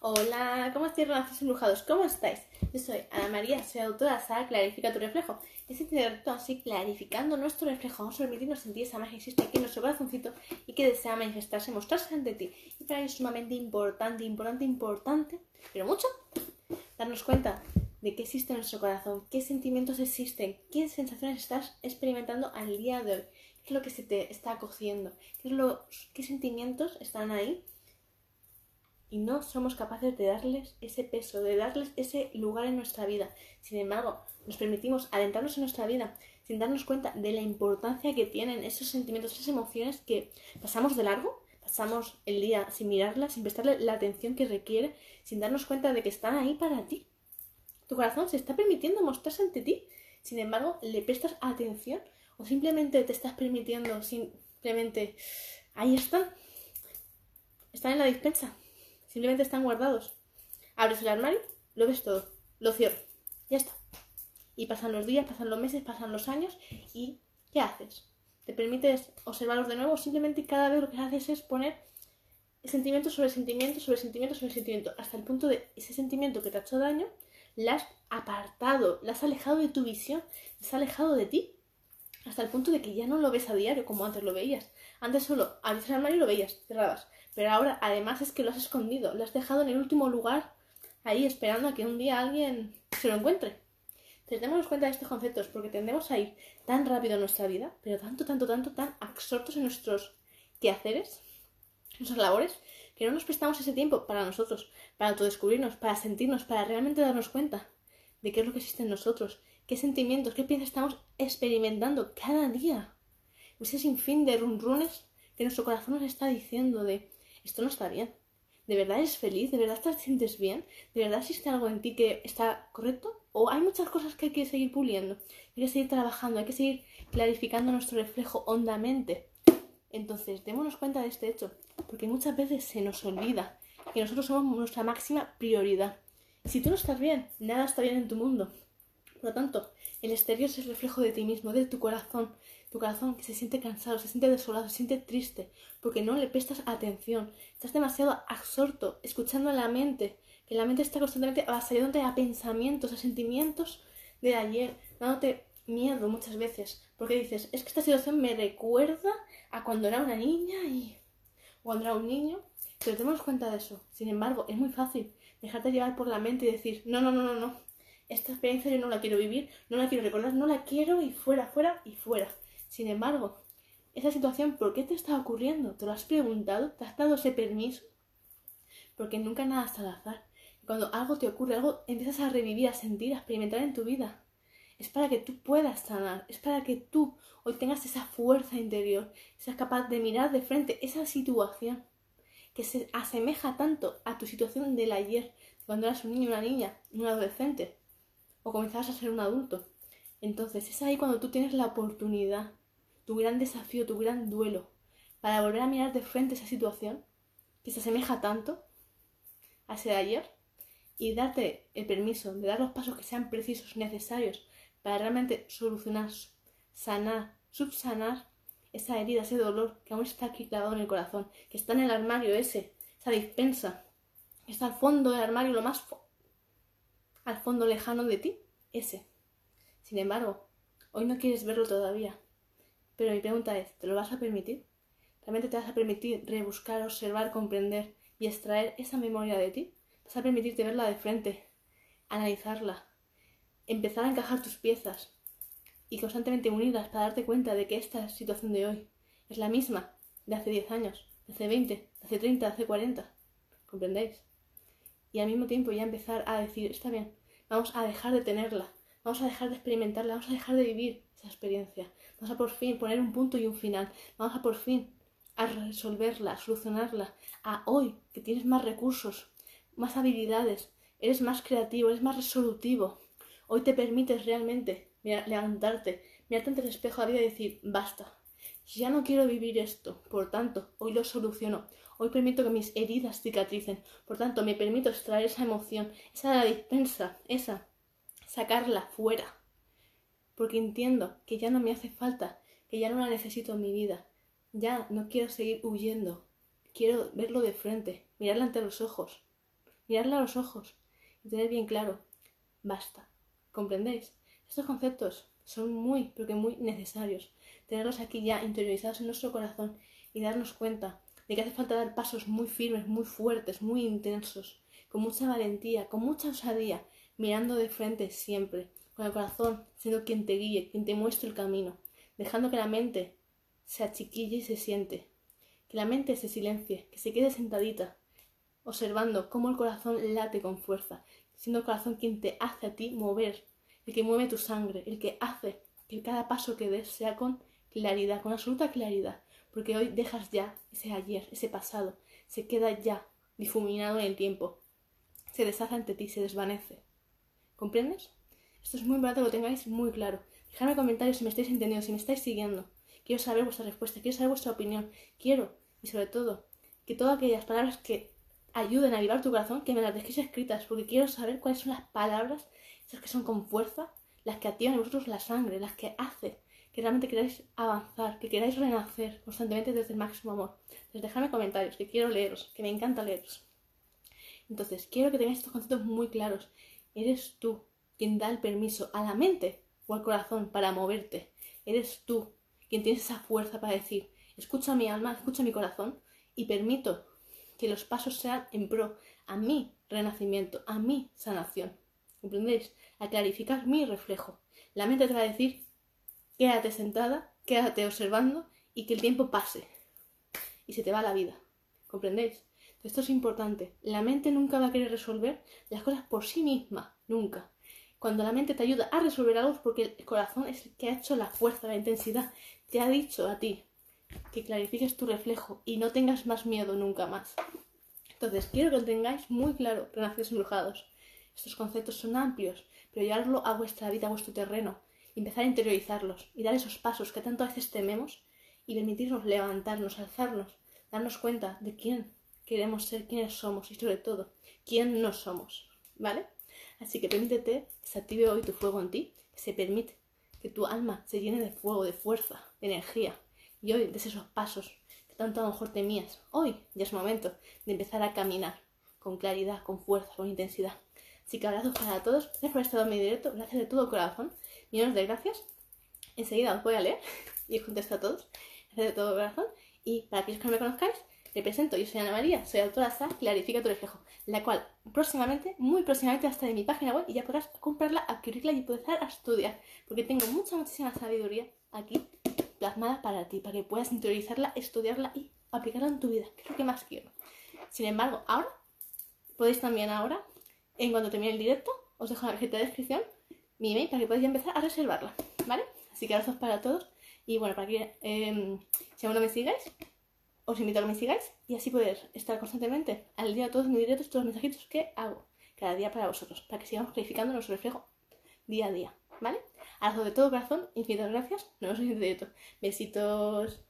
Hola, ¿cómo estáis, renacidos embrujados? ¿Cómo estáis? Yo soy Ana María, soy autora de Clarifica tu reflejo. Este reto así, clarificando nuestro reflejo, vamos a permitirnos sentir esa magia que existe aquí en nuestro corazoncito y que desea manifestarse, mostrarse ante ti. Y para ello es sumamente importante, importante, importante, pero mucho, darnos cuenta de qué existe en nuestro corazón, qué sentimientos existen, qué sensaciones estás experimentando al día de hoy, qué es lo que se te está lo, qué sentimientos están ahí y no somos capaces de darles ese peso, de darles ese lugar en nuestra vida. Sin embargo, nos permitimos adentrarnos en nuestra vida sin darnos cuenta de la importancia que tienen esos sentimientos, esas emociones que pasamos de largo, pasamos el día sin mirarlas, sin prestarle la atención que requiere, sin darnos cuenta de que están ahí para ti. Tu corazón se está permitiendo mostrarse ante ti, sin embargo, le prestas atención o simplemente te estás permitiendo, simplemente, ahí están, están en la dispensa, Simplemente están guardados. Abres el armario, lo ves todo, lo cierro. Ya está. Y pasan los días, pasan los meses, pasan los años y ¿qué haces? ¿Te permites observarlos de nuevo? Simplemente cada vez lo que haces es poner sentimiento sobre sentimiento, sobre sentimiento, sobre sentimiento, hasta el punto de ese sentimiento que te ha hecho daño, lo has apartado, lo has alejado de tu visión, lo has alejado de ti, hasta el punto de que ya no lo ves a diario como antes lo veías. Antes solo abrías el armario y lo veías, cerrabas. Pero ahora además es que lo has escondido, lo has dejado en el último lugar, ahí esperando a que un día alguien se lo encuentre. Tenemos cuenta de estos conceptos porque tendemos a ir tan rápido en nuestra vida, pero tanto, tanto, tanto, tan absortos en nuestros quehaceres, nuestras labores, que no nos prestamos ese tiempo para nosotros, para autodescubrirnos, para sentirnos, para realmente darnos cuenta de qué es lo que existe en nosotros, qué sentimientos, qué piezas estamos experimentando cada día. Ese sinfín de runrunes que nuestro corazón nos está diciendo de esto no está bien. ¿De verdad eres feliz? ¿De verdad te sientes bien? ¿De verdad existe algo en ti que está correcto? ¿O hay muchas cosas que hay que seguir puliendo? Hay que seguir trabajando, hay que seguir clarificando nuestro reflejo hondamente. Entonces, démonos cuenta de este hecho, porque muchas veces se nos olvida que nosotros somos nuestra máxima prioridad. Si tú no estás bien, nada está bien en tu mundo. Por lo tanto, el exterior es el reflejo de ti mismo, de tu corazón, tu corazón que se siente cansado, se siente desolado, se siente triste, porque no le prestas atención, estás demasiado absorto, escuchando a la mente, que la mente está constantemente avasallándote a pensamientos, a sentimientos de ayer, dándote miedo muchas veces, porque dices, es que esta situación me recuerda a cuando era una niña y cuando era un niño, pero tenemos cuenta de eso. Sin embargo, es muy fácil dejarte llevar por la mente y decir, no, no, no, no, no, esta experiencia yo no la quiero vivir, no la quiero recordar, no la quiero y fuera, fuera y fuera. Sin embargo, esa situación, ¿por qué te está ocurriendo? ¿Te lo has preguntado? ¿Te has dado ese permiso? Porque nunca nada está al azar. Cuando algo te ocurre, algo empiezas a revivir, a sentir, a experimentar en tu vida. Es para que tú puedas sanar, es para que tú hoy tengas esa fuerza interior, seas capaz de mirar de frente esa situación que se asemeja tanto a tu situación del ayer, cuando eras un niño, una niña, un adolescente, o comenzabas a ser un adulto. Entonces es ahí cuando tú tienes la oportunidad tu gran desafío, tu gran duelo, para volver a mirar de frente esa situación que se asemeja tanto a ese de ayer y darte el permiso de dar los pasos que sean precisos, necesarios para realmente solucionar, sanar, subsanar esa herida, ese dolor que aún está aquí clavado en el corazón, que está en el armario ese, esa dispensa, que está al fondo del armario, lo más al fondo lejano de ti, ese. Sin embargo, hoy no quieres verlo todavía, pero mi pregunta es, ¿te lo vas a permitir? ¿Realmente te vas a permitir rebuscar, observar, comprender y extraer esa memoria de ti? ¿Vas a permitirte verla de frente, analizarla, empezar a encajar tus piezas y constantemente unirlas para darte cuenta de que esta situación de hoy es la misma de hace 10 años, de hace 20, de hace 30, de hace 40? ¿Comprendéis? Y al mismo tiempo ya empezar a decir, está bien, vamos a dejar de tenerla, vamos a dejar de experimentarla, vamos a dejar de vivir esa experiencia, Vamos a por fin poner un punto y un final. Vamos a por fin a resolverla, a solucionarla. A hoy, que tienes más recursos, más habilidades, eres más creativo, eres más resolutivo. Hoy te permites realmente levantarte, mirarte ante el espejo de la vida y decir, basta. Ya no quiero vivir esto, por tanto, hoy lo soluciono. Hoy permito que mis heridas cicatricen. Por tanto, me permito extraer esa emoción, esa dispensa, esa, sacarla fuera porque entiendo que ya no me hace falta, que ya no la necesito en mi vida. Ya no quiero seguir huyendo. Quiero verlo de frente, mirarla ante los ojos, mirarla a los ojos y tener bien claro, basta. ¿Comprendéis? Estos conceptos son muy, pero que muy necesarios. Tenerlos aquí ya interiorizados en nuestro corazón y darnos cuenta de que hace falta dar pasos muy firmes, muy fuertes, muy intensos, con mucha valentía, con mucha osadía, mirando de frente siempre, con el corazón siendo quien te guíe, quien te muestre el camino, dejando que la mente se achiquille y se siente, que la mente se silencie, que se quede sentadita, observando cómo el corazón late con fuerza, siendo el corazón quien te hace a ti mover, el que mueve tu sangre, el que hace que cada paso que des sea con claridad, con absoluta claridad, porque hoy dejas ya ese ayer, ese pasado, se queda ya difuminado en el tiempo, se deshace ante ti, se desvanece. ¿Comprendes? Esto es muy importante que lo tengáis muy claro. Dejadme comentarios si me estáis entendiendo, si me estáis siguiendo. Quiero saber vuestra respuesta, quiero saber vuestra opinión. Quiero, y sobre todo, que todas aquellas palabras que ayuden a avivar tu corazón, que me las dejéis escritas, porque quiero saber cuáles son las palabras, esas que son con fuerza, las que activan en vosotros la sangre, las que hacen que realmente queráis avanzar, que queráis renacer constantemente desde el máximo amor. Entonces, dejadme comentarios, que quiero leeros, que me encanta leeros. Entonces, quiero que tengáis estos conceptos muy claros. Eres tú quien da el permiso a la mente o al corazón para moverte. Eres tú quien tienes esa fuerza para decir, escucha mi alma, escucha mi corazón y permito que los pasos sean en pro a mi renacimiento, a mi sanación. ¿Comprendéis? A clarificar mi reflejo. La mente te va a decir, quédate sentada, quédate observando y que el tiempo pase. Y se te va la vida. ¿Comprendéis? Esto es importante. La mente nunca va a querer resolver las cosas por sí misma. Nunca. Cuando la mente te ayuda a resolver algo es porque el corazón es el que ha hecho la fuerza, la intensidad. Te ha dicho a ti que clarifiques tu reflejo y no tengas más miedo nunca más. Entonces, quiero que lo tengáis muy claro, renacidos embrujados. Estos conceptos son amplios, pero llevarlo a vuestra vida, a vuestro terreno, empezar a interiorizarlos y dar esos pasos que tanto a veces tememos y permitirnos levantarnos, alzarnos, darnos cuenta de quién queremos ser, quiénes somos y sobre todo, quién no somos. ¿Vale? Así que permítete que se active hoy tu fuego en ti, que se permite que tu alma se llene de fuego, de fuerza, de energía. Y hoy des esos pasos que tanto a lo mejor temías. Hoy ya es momento de empezar a caminar con claridad, con fuerza, con intensidad. Así que abrazos para todos. Gracias por estar en mi directo. Gracias de todo corazón. Millones de gracias. Enseguida os voy a leer y os contesto a todos. Gracias de todo corazón. Y para aquellos que no me conozcáis, me presento. Yo soy Ana María, soy autora de Clarifica tu reflejo la cual próximamente, muy próximamente, va a estar en mi página web y ya podrás comprarla, adquirirla y empezar a estudiar. Porque tengo mucha, muchísima sabiduría aquí plasmada para ti, para que puedas interiorizarla, estudiarla y aplicarla en tu vida, que es lo que más quiero. Sin embargo, ahora, podéis también ahora, en cuanto termine el directo, os dejo en la cajita de descripción mi email para que podáis empezar a reservarla, ¿vale? Así que abrazos para todos y bueno, para que eh, si aún no me sigáis, os invito a que me sigáis y así poder estar constantemente al día de todos mis directos, todos los mensajitos que hago cada día para vosotros, para que sigamos clarificando nuestro reflejo día a día, ¿vale? Abrazo de todo corazón, infinitas gracias, nos vemos en el directo. Besitos.